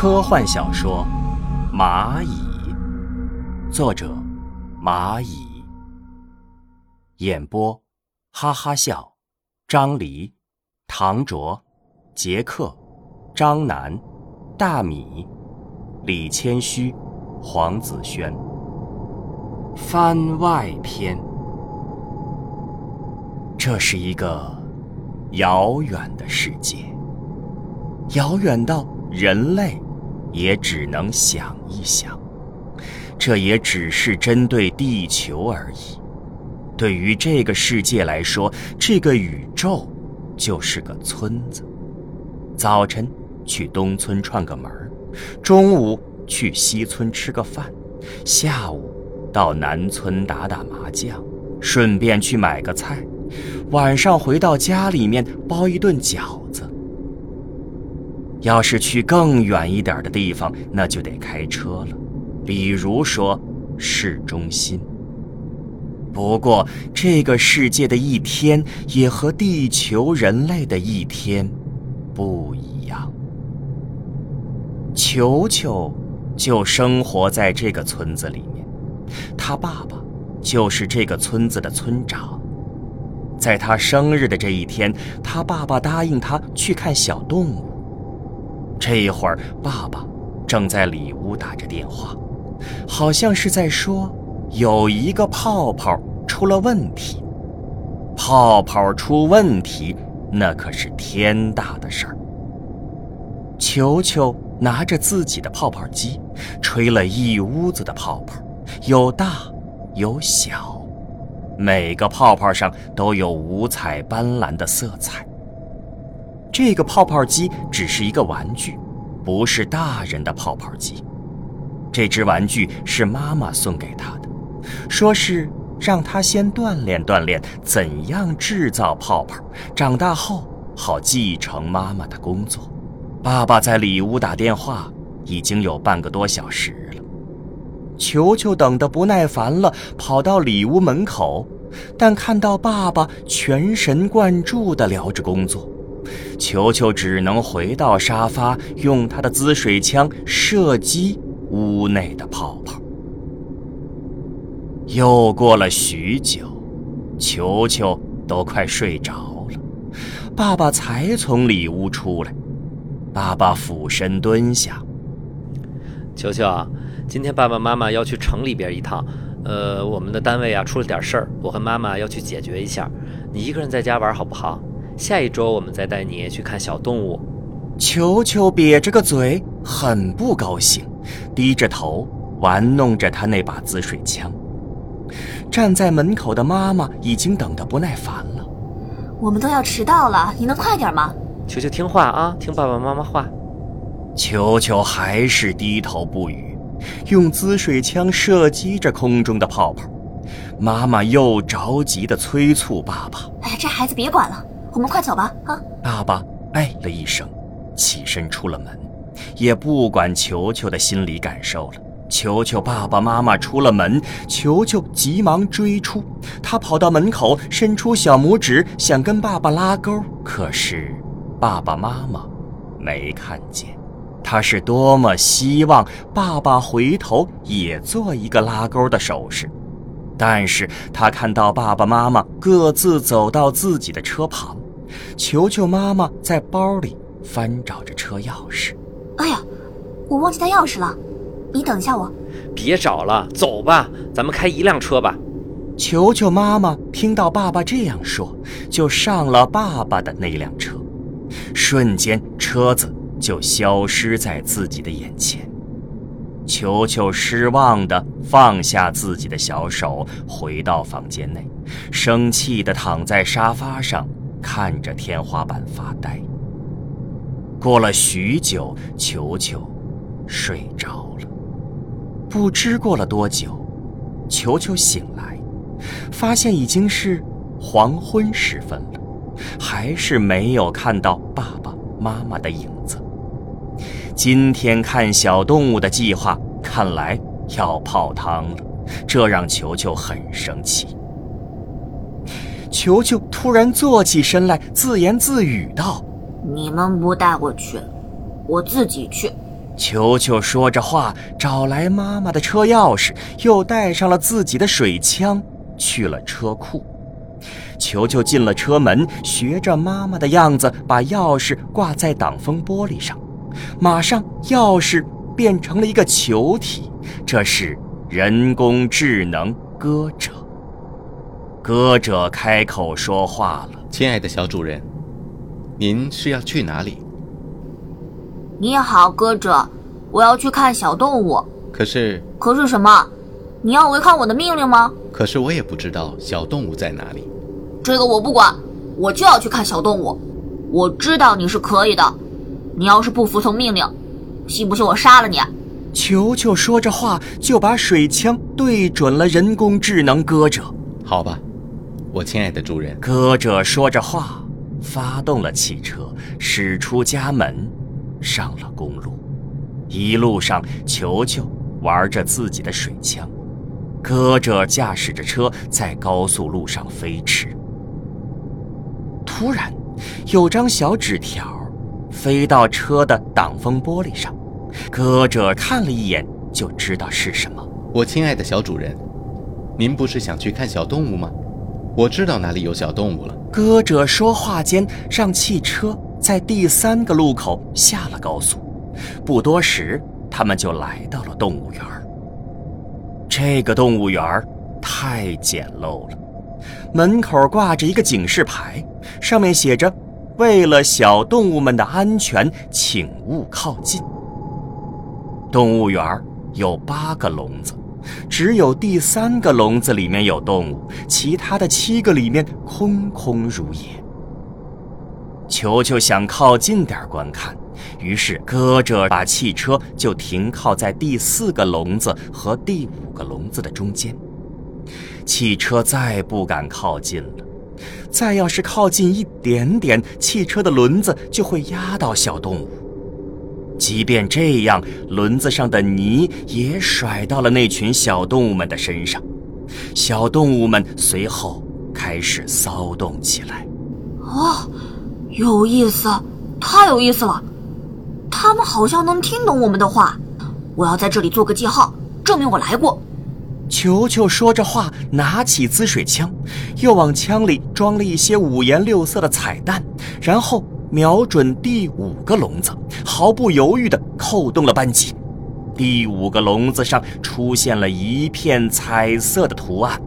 科幻小说《蚂蚁》，作者蚂蚁，演播哈哈笑，张黎、唐卓、杰克、张楠、大米、李谦虚、黄子轩。番外篇，这是一个遥远的世界，遥远到人类也只能想一想。这也只是针对地球而已。对于这个世界来说，这个宇宙就是个村子。早晨去东村串个门中午去西村吃个饭，下午。到南村打打麻将，顺便去买个菜，晚上回到家里面包一顿饺子。要是去更远一点的地方，那就得开车了，比如说市中心。不过，这个世界的一天也和地球人类的一天不一样。球球就生活在这个村子里面。他爸爸就是这个村子的村长。在他生日的这一天，他爸爸答应他去看小动物。这一会儿，爸爸正在里屋打着电话，好像是在说有一个泡泡出了问题。泡泡出问题，那可是天大的事儿。球球拿着自己的泡泡机，吹了一屋子的泡泡。有大有小，每个泡泡上都有五彩斑斓的色彩。这个泡泡机只是一个玩具，不是大人的泡泡机。这只玩具是妈妈送给他的，说是让他先锻炼锻炼怎样制造泡泡，长大后好继承妈妈的工作。爸爸在里屋打电话，已经有半个多小时了。球球等得不耐烦了，跑到里屋门口，但看到爸爸全神贯注地聊着工作，球球只能回到沙发，用他的滋水枪射击屋内的泡泡。又过了许久，球球都快睡着了，爸爸才从里屋出来。爸爸俯身蹲下，球球啊。今天爸爸妈妈要去城里边一趟，呃，我们的单位啊出了点事儿，我和妈妈要去解决一下。你一个人在家玩好不好？下一周我们再带你去看小动物。球球瘪着个嘴，很不高兴，低着头玩弄着他那把滋水枪。站在门口的妈妈已经等得不耐烦了。我们都要迟到了，你能快点吗？球球听话啊，听爸爸妈妈话。球球还是低头不语。用滋水枪射击着空中的泡泡，妈妈又着急地催促爸爸：“哎，这孩子别管了，我们快走吧！”啊！爸爸哎了一声，起身出了门，也不管球球的心理感受了。球球爸爸妈妈出了门，球球急忙追出，他跑到门口，伸出小拇指想跟爸爸拉钩，可是爸爸妈妈没看见。他是多么希望爸爸回头也做一个拉钩的手势，但是他看到爸爸妈妈各自走到自己的车旁，球球妈妈在包里翻找着车钥匙。哎呀，我忘记带钥匙了，你等一下我。别找了，走吧，咱们开一辆车吧。球球妈妈听到爸爸这样说，就上了爸爸的那辆车，瞬间车子。就消失在自己的眼前。球球失望地放下自己的小手，回到房间内，生气地躺在沙发上，看着天花板发呆。过了许久，球球睡着了。不知过了多久，球球醒来，发现已经是黄昏时分了，还是没有看到爸爸妈妈的影子。今天看小动物的计划看来要泡汤了，这让球球很生气。球球突然坐起身来，自言自语道：“你们不带我去，我自己去。”球球说着话，找来妈妈的车钥匙，又带上了自己的水枪，去了车库。球球进了车门，学着妈妈的样子，把钥匙挂在挡风玻璃上，马上钥匙变成了一个球体。这是人工智能歌者。歌者开口说话了：“亲爱的小主人，您是要去哪里？”你好，歌者，我要去看小动物。可是，可是什么？你要违抗我的命令吗？可是我也不知道小动物在哪里。这个我不管，我就要去看小动物。我知道你是可以的，你要是不服从命令，信不信我杀了你？球球说着话，就把水枪对准了人工智能歌者。好吧，我亲爱的主人。歌者说着话，发动了汽车，驶出家门。上了公路，一路上，球球玩着自己的水枪，歌者驾驶着车在高速路上飞驰。突然，有张小纸条飞到车的挡风玻璃上，歌者看了一眼就知道是什么。我亲爱的小主人，您不是想去看小动物吗？我知道哪里有小动物了。歌者说话间，让汽车。在第三个路口下了高速，不多时，他们就来到了动物园。这个动物园太简陋了，门口挂着一个警示牌，上面写着：“为了小动物们的安全，请勿靠近。”动物园有八个笼子，只有第三个笼子里面有动物，其他的七个里面空空如也。球球想靠近点观看，于是搁着把汽车就停靠在第四个笼子和第五个笼子的中间。汽车再不敢靠近了，再要是靠近一点点，汽车的轮子就会压到小动物。即便这样，轮子上的泥也甩到了那群小动物们的身上。小动物们随后开始骚动起来。哦。有意思，太有意思了！他们好像能听懂我们的话。我要在这里做个记号，证明我来过。球球说着话，拿起滋水枪，又往枪里装了一些五颜六色的彩蛋，然后瞄准第五个笼子，毫不犹豫地扣动了扳机。第五个笼子上出现了一片彩色的图案。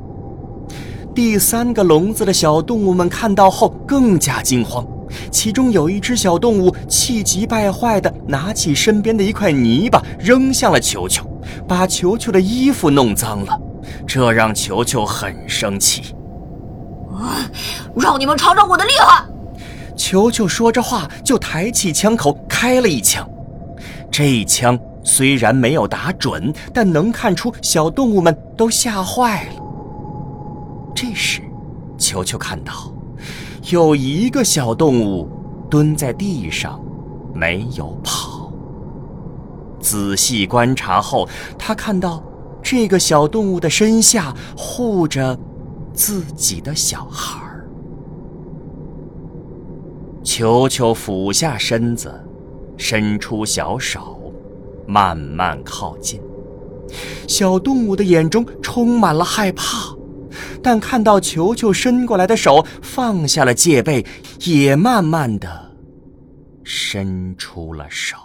第三个笼子的小动物们看到后更加惊慌。其中有一只小动物气急败坏地拿起身边的一块泥巴扔向了球球，把球球的衣服弄脏了，这让球球很生气。啊！让你们尝尝我的厉害！球球说着话就抬起枪口开了一枪，这一枪虽然没有打准，但能看出小动物们都吓坏了。这时，球球看到。有一个小动物蹲在地上，没有跑。仔细观察后，他看到这个小动物的身下护着自己的小孩。球球俯下身子，伸出小手，慢慢靠近。小动物的眼中充满了害怕。但看到球球伸过来的手，放下了戒备，也慢慢的伸出了手。